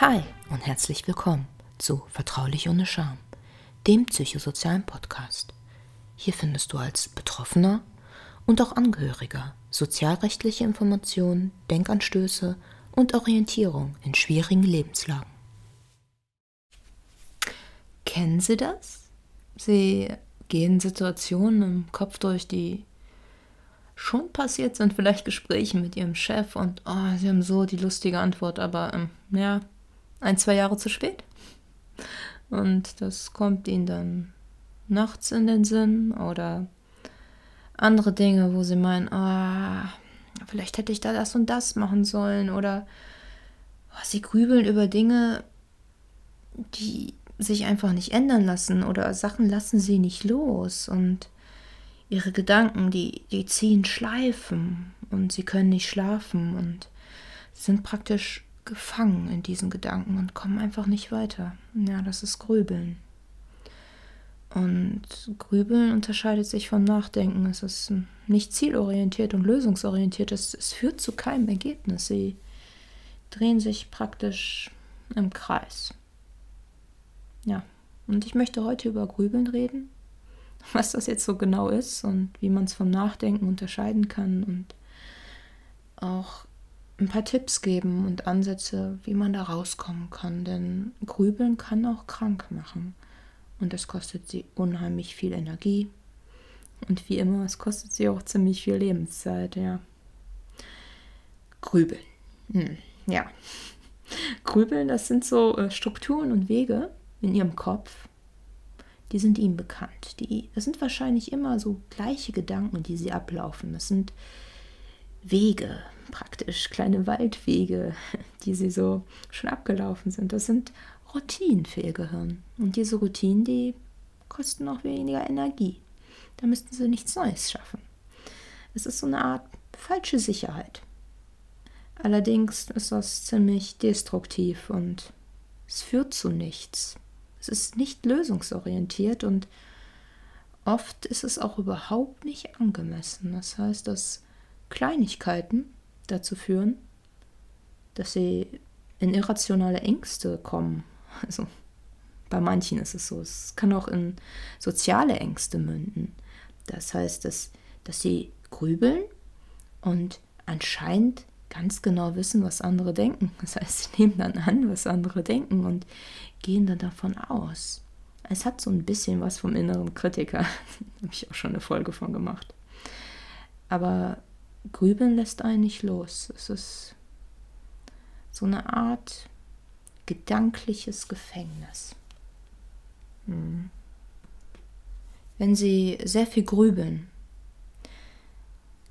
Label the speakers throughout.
Speaker 1: Hi und herzlich willkommen zu Vertraulich ohne Scham, dem psychosozialen Podcast. Hier findest du als Betroffener und auch Angehöriger sozialrechtliche Informationen, Denkanstöße und Orientierung in schwierigen Lebenslagen. Kennen Sie das? Sie gehen Situationen im Kopf durch, die schon passiert sind, vielleicht Gespräche mit Ihrem Chef und oh, Sie haben so die lustige Antwort, aber ähm, ja, ein, zwei Jahre zu spät. Und das kommt ihnen dann nachts in den Sinn oder andere Dinge, wo sie meinen, oh, vielleicht hätte ich da das und das machen sollen oder oh, sie grübeln über Dinge, die sich einfach nicht ändern lassen oder Sachen lassen sie nicht los und ihre Gedanken, die, die ziehen Schleifen und sie können nicht schlafen und sind praktisch gefangen in diesen Gedanken und kommen einfach nicht weiter. Ja, das ist Grübeln. Und Grübeln unterscheidet sich vom Nachdenken. Es ist nicht zielorientiert und lösungsorientiert. Es, es führt zu keinem Ergebnis. Sie drehen sich praktisch im Kreis. Ja, und ich möchte heute über Grübeln reden, was das jetzt so genau ist und wie man es vom Nachdenken unterscheiden kann und auch ein paar Tipps geben und Ansätze, wie man da rauskommen kann. Denn Grübeln kann auch krank machen. Und es kostet sie unheimlich viel Energie. Und wie immer, es kostet sie auch ziemlich viel Lebenszeit, ja. Grübeln. Hm, ja. Grübeln, das sind so äh, Strukturen und Wege in ihrem Kopf. Die sind ihnen bekannt. Die, das sind wahrscheinlich immer so gleiche Gedanken, die sie ablaufen. Das sind Wege, praktisch kleine Waldwege, die sie so schon abgelaufen sind. Das sind Routinen für ihr Gehirn. Und diese Routinen, die kosten auch weniger Energie. Da müssten sie nichts Neues schaffen. Es ist so eine Art falsche Sicherheit. Allerdings ist das ziemlich destruktiv und es führt zu nichts. Es ist nicht lösungsorientiert und oft ist es auch überhaupt nicht angemessen. Das heißt, dass Kleinigkeiten dazu führen, dass sie in irrationale Ängste kommen. Also bei manchen ist es so. Es kann auch in soziale Ängste münden. Das heißt, dass, dass sie grübeln und anscheinend ganz genau wissen, was andere denken. Das heißt, sie nehmen dann an, was andere denken und gehen dann davon aus. Es hat so ein bisschen was vom inneren Kritiker. da habe ich auch schon eine Folge von gemacht. Aber Grübeln lässt einen nicht los. Es ist so eine Art gedankliches Gefängnis. Hm. Wenn Sie sehr viel grübeln,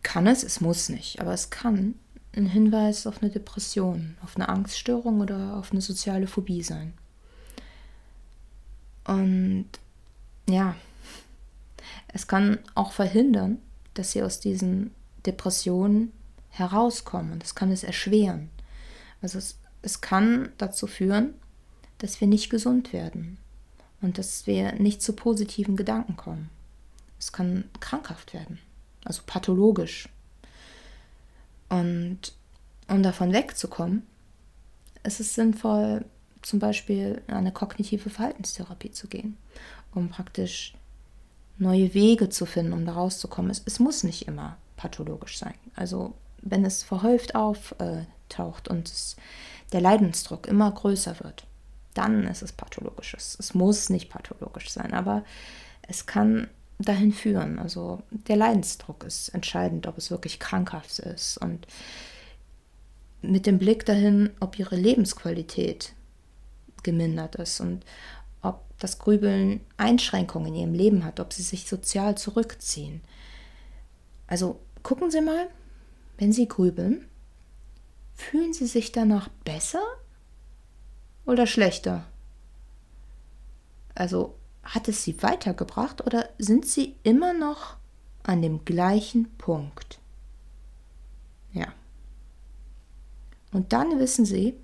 Speaker 1: kann es, es muss nicht, aber es kann ein Hinweis auf eine Depression, auf eine Angststörung oder auf eine soziale Phobie sein. Und ja, es kann auch verhindern, dass Sie aus diesen Depression herauskommen. Und das kann es erschweren. Also es, es kann dazu führen, dass wir nicht gesund werden und dass wir nicht zu positiven Gedanken kommen. Es kann krankhaft werden, also pathologisch. Und um davon wegzukommen, ist es sinnvoll, zum Beispiel in eine kognitive Verhaltenstherapie zu gehen, um praktisch neue Wege zu finden, um da rauszukommen. Es, es muss nicht immer pathologisch sein. Also wenn es verhäuft auftaucht und es, der Leidensdruck immer größer wird, dann ist es pathologisch. Es, es muss nicht pathologisch sein, aber es kann dahin führen. Also der Leidensdruck ist entscheidend, ob es wirklich krankhaft ist und mit dem Blick dahin, ob ihre Lebensqualität gemindert ist und ob das Grübeln Einschränkungen in ihrem Leben hat, ob sie sich sozial zurückziehen. Also Gucken Sie mal, wenn Sie grübeln, fühlen Sie sich danach besser oder schlechter? Also hat es Sie weitergebracht oder sind Sie immer noch an dem gleichen Punkt? Ja. Und dann wissen Sie,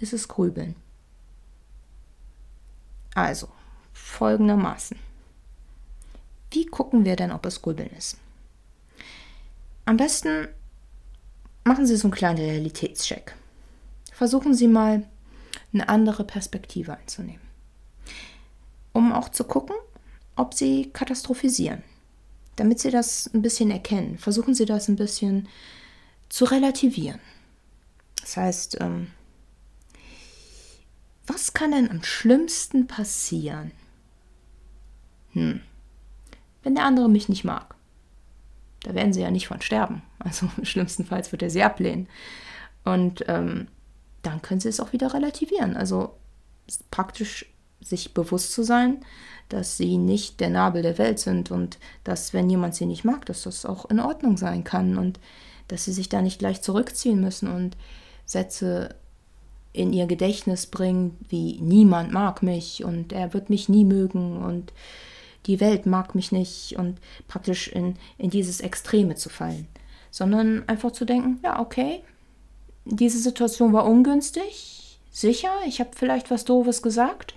Speaker 1: ist es Grübeln. Also, folgendermaßen. Wie gucken wir denn, ob es Grübeln ist? Am besten machen Sie so einen kleinen Realitätscheck. Versuchen Sie mal eine andere Perspektive einzunehmen. Um auch zu gucken, ob sie katastrophisieren. Damit sie das ein bisschen erkennen, versuchen sie das ein bisschen zu relativieren. Das heißt, ähm, was kann denn am schlimmsten passieren? Hm. Wenn der andere mich nicht mag. Da werden sie ja nicht von sterben. Also schlimmstenfalls wird er sie ablehnen. Und ähm, dann können sie es auch wieder relativieren. Also praktisch sich bewusst zu sein, dass sie nicht der Nabel der Welt sind und dass, wenn jemand sie nicht mag, dass das auch in Ordnung sein kann und dass sie sich da nicht gleich zurückziehen müssen und Sätze in ihr Gedächtnis bringen, wie niemand mag mich und er wird mich nie mögen und die Welt mag mich nicht und praktisch in, in dieses Extreme zu fallen, sondern einfach zu denken, ja, okay, diese Situation war ungünstig, sicher, ich habe vielleicht was Doofes gesagt,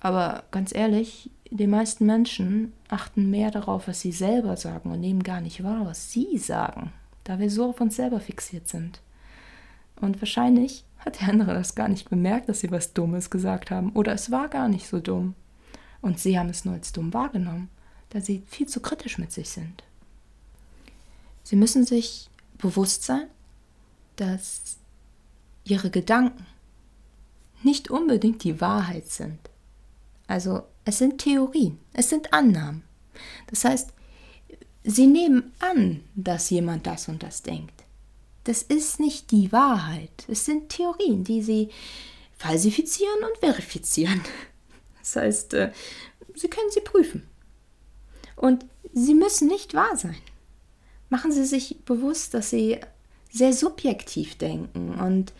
Speaker 1: aber ganz ehrlich, die meisten Menschen achten mehr darauf, was sie selber sagen und nehmen gar nicht wahr, was sie sagen, da wir so auf uns selber fixiert sind. Und wahrscheinlich hat der andere das gar nicht bemerkt, dass sie was Dummes gesagt haben. Oder es war gar nicht so dumm. Und sie haben es nur als dumm wahrgenommen, da sie viel zu kritisch mit sich sind. Sie müssen sich bewusst sein, dass ihre Gedanken nicht unbedingt die Wahrheit sind. Also es sind Theorien, es sind Annahmen. Das heißt, sie nehmen an, dass jemand das und das denkt. Das ist nicht die Wahrheit. Es sind Theorien, die sie falsifizieren und verifizieren. Das heißt, äh, sie können sie prüfen. Und sie müssen nicht wahr sein. Machen Sie sich bewusst, dass Sie sehr subjektiv denken und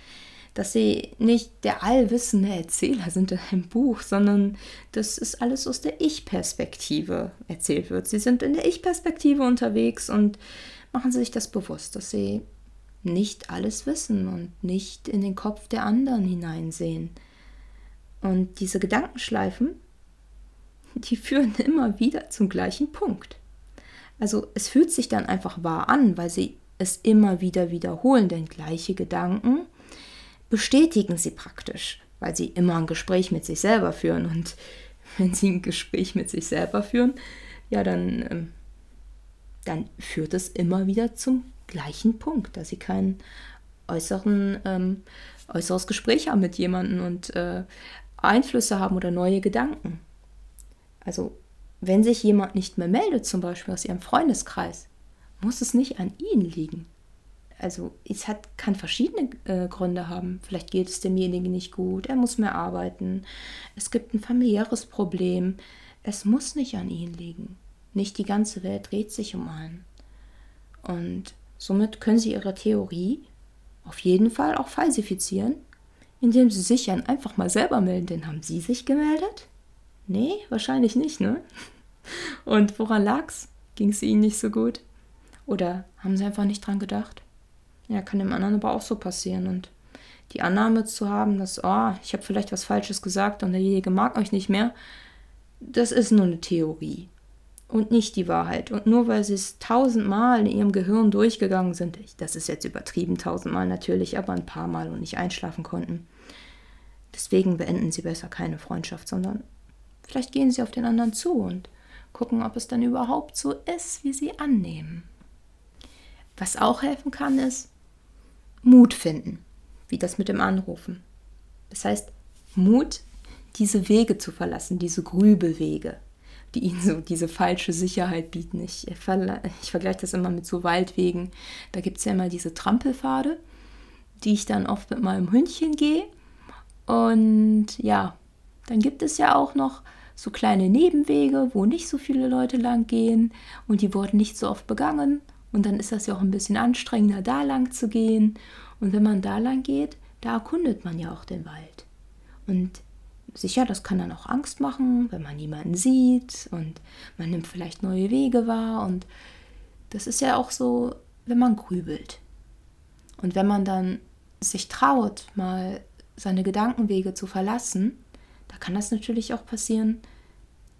Speaker 1: dass Sie nicht der allwissende Erzähler sind im Buch, sondern dass es alles aus der Ich-Perspektive erzählt wird. Sie sind in der Ich-Perspektive unterwegs und machen Sie sich das bewusst, dass Sie nicht alles wissen und nicht in den Kopf der anderen hineinsehen. Und diese Gedankenschleifen, die führen immer wieder zum gleichen Punkt. Also es fühlt sich dann einfach wahr an, weil sie es immer wieder wiederholen, denn gleiche Gedanken bestätigen sie praktisch, weil sie immer ein Gespräch mit sich selber führen. Und wenn sie ein Gespräch mit sich selber führen, ja, dann, ähm, dann führt es immer wieder zum gleichen Punkt, dass sie kein äußeren, ähm, äußeres Gespräch haben mit jemandem und äh, Einflüsse haben oder neue Gedanken. Also wenn sich jemand nicht mehr meldet, zum Beispiel aus ihrem Freundeskreis, muss es nicht an ihnen liegen. Also es hat, kann verschiedene äh, Gründe haben. Vielleicht geht es demjenigen nicht gut, er muss mehr arbeiten, es gibt ein familiäres Problem. Es muss nicht an ihnen liegen. Nicht die ganze Welt dreht sich um einen. Und somit können sie ihre Theorie auf jeden Fall auch falsifizieren, indem sie sich dann einfach mal selber melden. Denn haben sie sich gemeldet? Nee, wahrscheinlich nicht, ne? Und woran lag's? Ging es ihnen nicht so gut? Oder haben sie einfach nicht dran gedacht? Ja, kann dem anderen aber auch so passieren. Und die Annahme zu haben, dass, oh, ich habe vielleicht was Falsches gesagt und derjenige mag euch nicht mehr, das ist nur eine Theorie und nicht die Wahrheit. Und nur weil sie es tausendmal in ihrem Gehirn durchgegangen sind, das ist jetzt übertrieben, tausendmal natürlich, aber ein paar Mal und nicht einschlafen konnten. Deswegen beenden sie besser keine Freundschaft, sondern vielleicht gehen sie auf den anderen zu und gucken, ob es dann überhaupt so ist, wie sie annehmen. Was auch helfen kann, ist Mut finden, wie das mit dem Anrufen. Das heißt, Mut, diese Wege zu verlassen, diese Grübelwege, die ihnen so diese falsche Sicherheit bieten. Ich, ich vergleiche das immer mit so Waldwegen. Da gibt es ja immer diese Trampelpfade, die ich dann oft mit meinem Hündchen gehe. Und ja, dann gibt es ja auch noch so kleine Nebenwege, wo nicht so viele Leute lang gehen und die wurden nicht so oft begangen. Und dann ist das ja auch ein bisschen anstrengender, da lang zu gehen. Und wenn man da lang geht, da erkundet man ja auch den Wald. Und sicher, das kann dann auch Angst machen, wenn man niemanden sieht und man nimmt vielleicht neue Wege wahr. Und das ist ja auch so, wenn man grübelt. Und wenn man dann sich traut, mal seine Gedankenwege zu verlassen, da kann das natürlich auch passieren,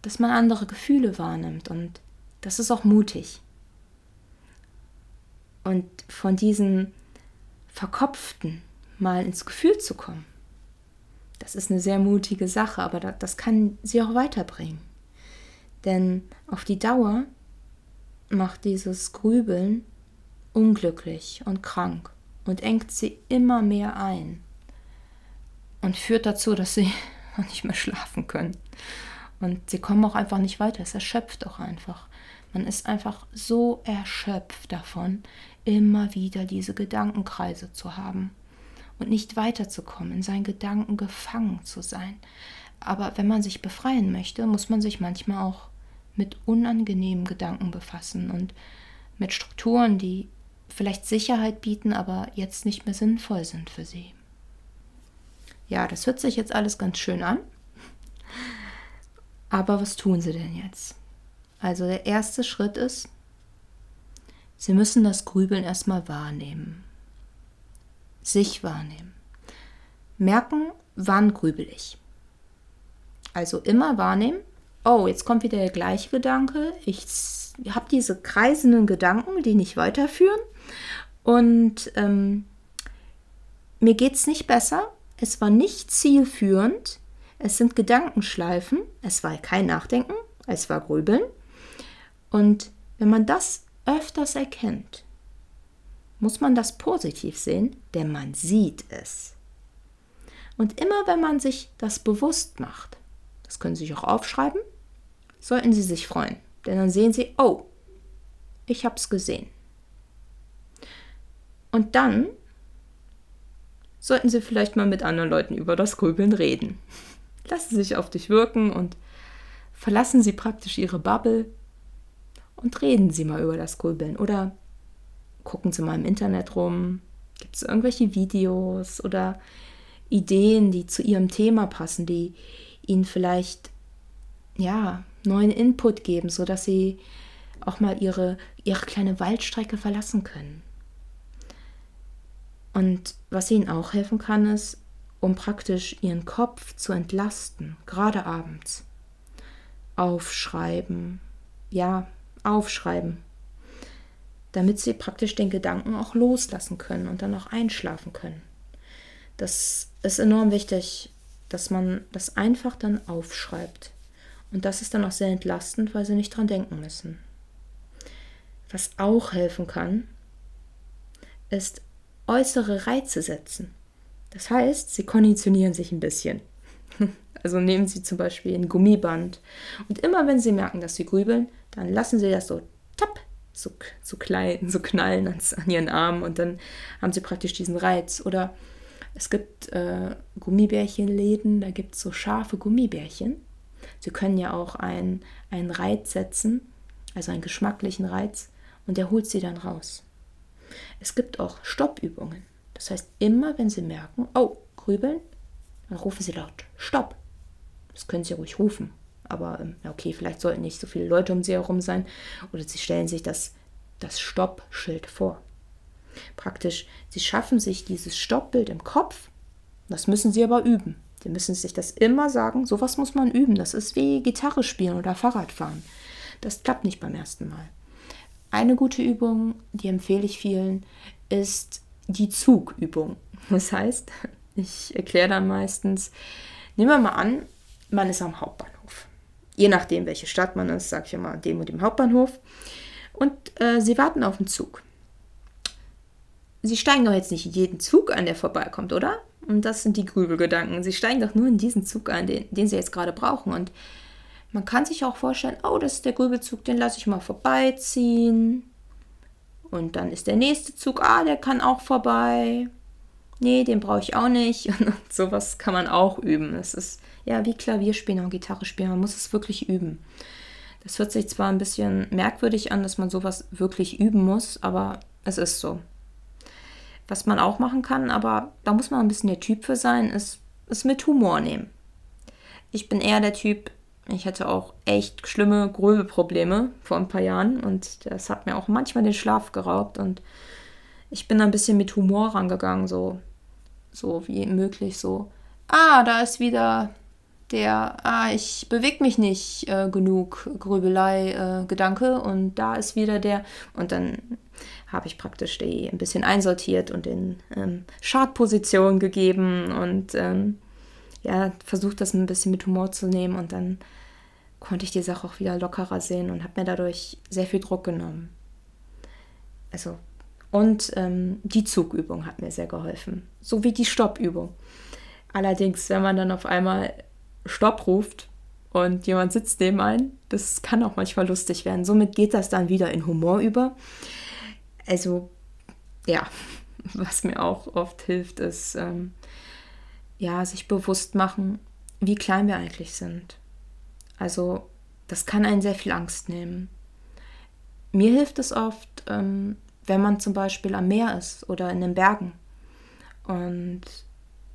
Speaker 1: dass man andere Gefühle wahrnimmt. Und das ist auch mutig. Und von diesen Verkopften mal ins Gefühl zu kommen Das ist eine sehr mutige Sache, aber das kann sie auch weiterbringen. Denn auf die Dauer macht dieses Grübeln unglücklich und krank und engt sie immer mehr ein und führt dazu, dass sie nicht mehr schlafen können. Und sie kommen auch einfach nicht weiter. Es erschöpft auch einfach. Man ist einfach so erschöpft davon, immer wieder diese Gedankenkreise zu haben und nicht weiterzukommen, in seinen Gedanken gefangen zu sein. Aber wenn man sich befreien möchte, muss man sich manchmal auch mit unangenehmen Gedanken befassen und mit Strukturen, die vielleicht Sicherheit bieten, aber jetzt nicht mehr sinnvoll sind für sie. Ja, das hört sich jetzt alles ganz schön an. Aber was tun sie denn jetzt? Also der erste Schritt ist, sie müssen das Grübeln erstmal wahrnehmen. Sich wahrnehmen. Merken, wann grübel ich. Also immer wahrnehmen, oh, jetzt kommt wieder der gleiche Gedanke. Ich habe diese kreisenden Gedanken, die nicht weiterführen. Und ähm, mir geht es nicht besser. Es war nicht zielführend. Es sind Gedankenschleifen. Es war kein Nachdenken. Es war Grübeln. Und wenn man das öfters erkennt, muss man das positiv sehen, denn man sieht es. Und immer wenn man sich das bewusst macht, das können Sie sich auch aufschreiben, sollten Sie sich freuen. Denn dann sehen Sie, oh, ich habe es gesehen. Und dann sollten Sie vielleicht mal mit anderen Leuten über das Grübeln reden. Lassen Sie sich auf dich wirken und verlassen Sie praktisch Ihre Bubble und reden Sie mal über das Grübeln. Oder gucken Sie mal im Internet rum. Gibt es irgendwelche Videos oder Ideen, die zu Ihrem Thema passen, die Ihnen vielleicht ja, neuen Input geben, sodass sie auch mal ihre, ihre kleine Waldstrecke verlassen können. Und was ihnen auch helfen kann, ist, um praktisch ihren Kopf zu entlasten, gerade abends. Aufschreiben, ja, aufschreiben, damit sie praktisch den Gedanken auch loslassen können und dann auch einschlafen können. Das ist enorm wichtig, dass man das einfach dann aufschreibt. Und das ist dann auch sehr entlastend, weil sie nicht dran denken müssen. Was auch helfen kann, ist äußere Reize setzen. Das heißt, sie konditionieren sich ein bisschen. Also nehmen Sie zum Beispiel ein Gummiband und immer wenn Sie merken, dass Sie grübeln, dann lassen Sie das so tapp, so, so, klein, so knallen an, an Ihren Arm und dann haben Sie praktisch diesen Reiz. Oder es gibt äh, Gummibärchenläden, da gibt es so scharfe Gummibärchen Sie können ja auch einen, einen Reiz setzen, also einen geschmacklichen Reiz, und der holt Sie dann raus. Es gibt auch Stoppübungen. Das heißt, immer wenn Sie merken, oh, grübeln, dann rufen Sie laut Stopp. Das können Sie ruhig rufen. Aber ähm, okay, vielleicht sollten nicht so viele Leute um Sie herum sein. Oder Sie stellen sich das, das Stoppschild vor. Praktisch, Sie schaffen sich dieses Stoppbild im Kopf. Das müssen Sie aber üben. Sie müssen sich das immer sagen. Sowas muss man üben. Das ist wie Gitarre spielen oder Fahrradfahren. Das klappt nicht beim ersten Mal. Eine gute Übung, die empfehle ich vielen, ist die Zugübung. Das heißt, ich erkläre dann meistens, nehmen wir mal an, man ist am Hauptbahnhof. Je nachdem, welche Stadt man ist, sage ich immer dem und dem Hauptbahnhof. Und äh, sie warten auf den Zug. Sie steigen doch jetzt nicht in jeden Zug an, der vorbeikommt, oder? Und das sind die Grübelgedanken. Sie steigen doch nur in diesen Zug ein, den, den sie jetzt gerade brauchen. Und man kann sich auch vorstellen, oh, das ist der Grübelzug, den lasse ich mal vorbeiziehen. Und dann ist der nächste Zug, ah, der kann auch vorbei. Nee, den brauche ich auch nicht. Und sowas kann man auch üben. Das ist ja wie Klavierspielen und Gitarre spielen. Man muss es wirklich üben. Das hört sich zwar ein bisschen merkwürdig an, dass man sowas wirklich üben muss, aber es ist so. Was man auch machen kann, aber da muss man ein bisschen der Typ für sein, ist es mit Humor nehmen. Ich bin eher der Typ, ich hatte auch echt schlimme Gröbeprobleme vor ein paar Jahren und das hat mir auch manchmal den Schlaf geraubt und ich bin ein bisschen mit Humor rangegangen, so, so wie möglich, so, ah, da ist wieder der, ah, ich bewege mich nicht äh, genug, Grübelei, äh, Gedanke und da ist wieder der, und dann habe ich praktisch die ein bisschen einsortiert und in ähm, Chartposition gegeben und ähm, ja, versucht das ein bisschen mit Humor zu nehmen und dann konnte ich die Sache auch wieder lockerer sehen und habe mir dadurch sehr viel Druck genommen. Also, und ähm, die Zugübung hat mir sehr geholfen, so wie die Stoppübung. Allerdings, wenn man dann auf einmal Stopp ruft und jemand sitzt neben ein, das kann auch manchmal lustig werden. Somit geht das dann wieder in Humor über. Also, ja, was mir auch oft hilft, ist, ähm, ja, sich bewusst machen, wie klein wir eigentlich sind. Also, das kann einen sehr viel Angst nehmen. Mir hilft es oft, ähm, wenn man zum Beispiel am Meer ist oder in den Bergen und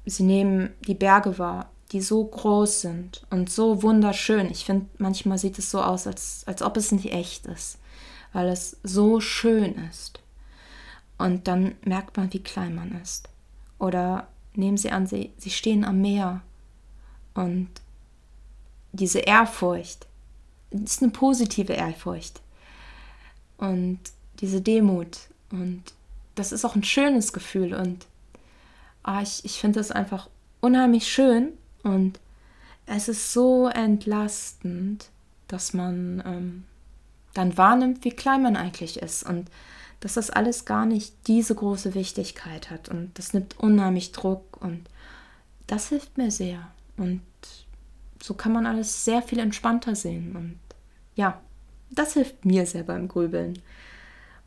Speaker 1: sie nehmen die Berge wahr, die so groß sind und so wunderschön. Ich finde, manchmal sieht es so aus, als, als ob es nicht echt ist, weil es so schön ist. Und dann merkt man, wie klein man ist. Oder nehmen Sie an, Sie, Sie stehen am Meer und diese Ehrfurcht ist eine positive Ehrfurcht und diese Demut und das ist auch ein schönes Gefühl und ah, ich, ich finde das einfach unheimlich schön und es ist so entlastend, dass man ähm, dann wahrnimmt, wie klein man eigentlich ist und dass das alles gar nicht diese große Wichtigkeit hat und das nimmt unheimlich Druck und das hilft mir sehr und so kann man alles sehr viel entspannter sehen und ja, das hilft mir sehr beim Grübeln.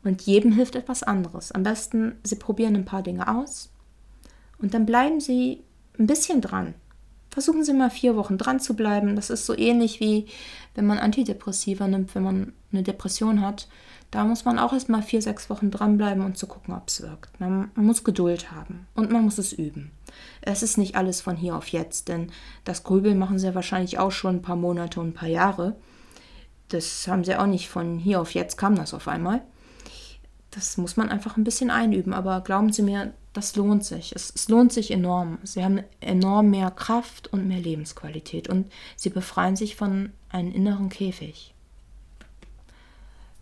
Speaker 1: Und jedem hilft etwas anderes. Am besten, Sie probieren ein paar Dinge aus und dann bleiben Sie ein bisschen dran. Versuchen Sie mal vier Wochen dran zu bleiben. Das ist so ähnlich wie wenn man Antidepressiva nimmt, wenn man eine Depression hat. Da muss man auch erst mal vier, sechs Wochen dranbleiben und zu gucken, ob es wirkt. Man, muss Geduld haben und man muss es üben. Es ist nicht alles von hier auf jetzt, denn das Grübeln machen sie ja wahrscheinlich auch schon ein paar Monate und ein paar Jahre. Das haben sie auch nicht von hier auf jetzt, kam das auf einmal. Das muss man einfach ein bisschen einüben, aber glauben Sie mir, das lohnt sich. Es, es, lohnt sich enorm. Sie haben enorm mehr Kraft und mehr Lebensqualität und sie befreien sich von einem inneren Käfig.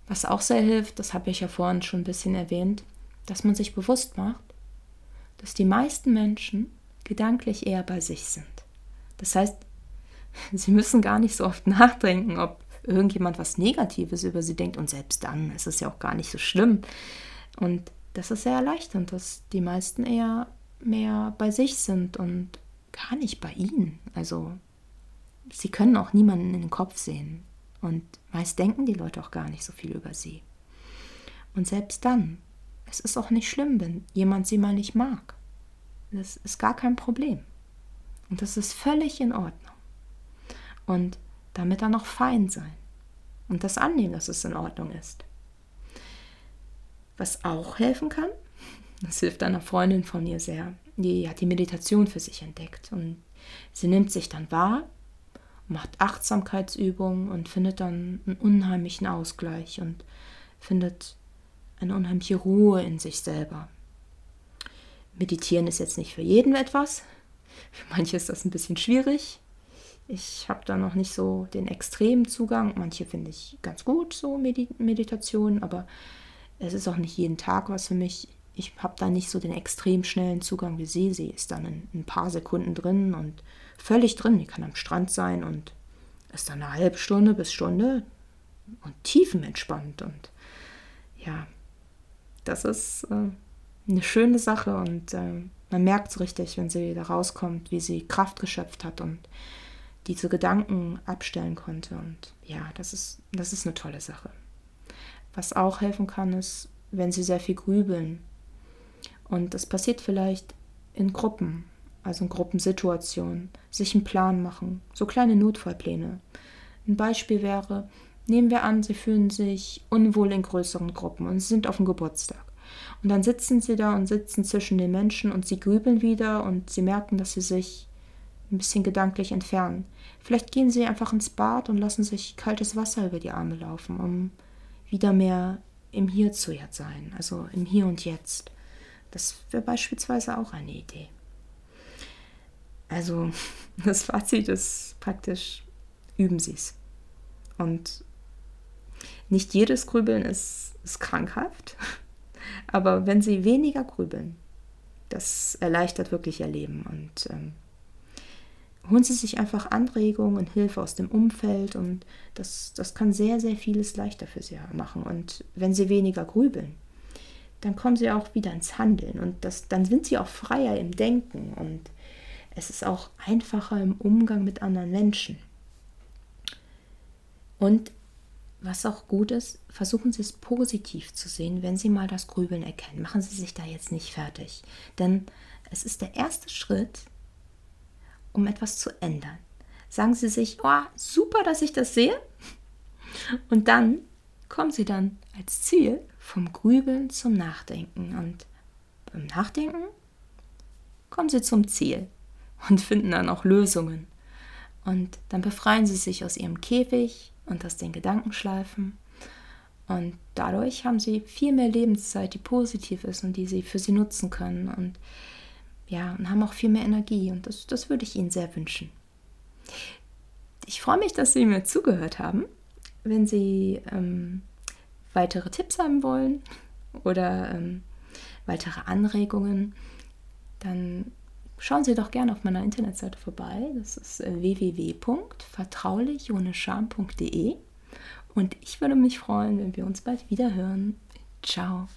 Speaker 1: Was auch sehr hilft, das habe ich ja vorhin schon ein bisschen erwähnt, dass man sich bewusst macht, dass die meisten Menschen gedanklich eher bei sich sind. Das heißt, sie müssen gar nicht so oft nachdenken, ob irgendjemand was Negatives über sie denkt und selbst dann ist es ja auch gar nicht so schlimm. Und das ist sehr erleichternd, dass die meisten eher mehr bei sich sind und gar nicht bei ihnen. Also sie können auch niemanden in den Kopf sehen. Und meist denken die Leute auch gar nicht so viel über sie. Und selbst dann, es ist auch nicht schlimm, wenn jemand sie mal nicht mag. Das ist gar kein Problem. Und das ist völlig in Ordnung. Und damit dann auch fein sein. Und das annehmen, dass es in Ordnung ist. Was auch helfen kann, das hilft einer Freundin von ihr sehr. Die hat die Meditation für sich entdeckt und sie nimmt sich dann wahr, macht Achtsamkeitsübungen und findet dann einen unheimlichen Ausgleich und findet eine unheimliche Ruhe in sich selber. Meditieren ist jetzt nicht für jeden etwas. Für manche ist das ein bisschen schwierig. Ich habe da noch nicht so den extremen Zugang. Manche finde ich ganz gut, so Meditationen, aber es ist auch nicht jeden Tag was für mich. Ich habe da nicht so den extrem schnellen Zugang wie sie. Sie ist dann in ein paar Sekunden drin und völlig drin. Die kann am Strand sein und ist dann eine halbe Stunde bis Stunde und tiefenentspannt. Und ja, das ist äh, eine schöne Sache und äh, man merkt es richtig, wenn sie da rauskommt, wie sie Kraft geschöpft hat und diese Gedanken abstellen konnte. Und ja, das ist, das ist eine tolle Sache. Was auch helfen kann, ist, wenn sie sehr viel grübeln. Und das passiert vielleicht in Gruppen, also in Gruppensituationen, sich einen Plan machen, so kleine Notfallpläne. Ein Beispiel wäre, nehmen wir an, sie fühlen sich unwohl in größeren Gruppen und sind auf dem Geburtstag. Und dann sitzen sie da und sitzen zwischen den Menschen und sie grübeln wieder und sie merken, dass sie sich ein bisschen gedanklich entfernen. Vielleicht gehen sie einfach ins Bad und lassen sich kaltes Wasser über die Arme laufen, um wieder mehr im Hier zu sein, also im Hier und Jetzt. Das wäre beispielsweise auch eine Idee. Also das Fazit ist praktisch, üben Sie es. Und nicht jedes Grübeln ist, ist krankhaft, aber wenn Sie weniger grübeln, das erleichtert wirklich Ihr Leben. Und ähm, holen Sie sich einfach Anregungen und Hilfe aus dem Umfeld und das, das kann sehr, sehr vieles leichter für Sie machen. Und wenn Sie weniger grübeln, dann kommen Sie auch wieder ins Handeln und das, dann sind Sie auch freier im Denken und es ist auch einfacher im Umgang mit anderen Menschen. Und was auch gut ist, versuchen Sie es positiv zu sehen, wenn Sie mal das Grübeln erkennen. Machen Sie sich da jetzt nicht fertig. Denn es ist der erste Schritt, um etwas zu ändern. Sagen Sie sich, oh, super, dass ich das sehe. Und dann kommen Sie dann als Ziel vom Grübeln zum Nachdenken. Und beim Nachdenken kommen Sie zum Ziel und finden dann auch Lösungen. Und dann befreien Sie sich aus Ihrem Käfig und aus den Gedankenschleifen. Und dadurch haben Sie viel mehr Lebenszeit, die positiv ist und die Sie für Sie nutzen können. Und ja, und haben auch viel mehr Energie. Und das, das würde ich Ihnen sehr wünschen. Ich freue mich, dass Sie mir zugehört haben. Wenn Sie ähm, weitere Tipps haben wollen oder ähm, weitere Anregungen, dann schauen Sie doch gerne auf meiner Internetseite vorbei. Das ist äh, www.vertraulich ohne Scham.de. Und ich würde mich freuen, wenn wir uns bald wieder hören. Ciao.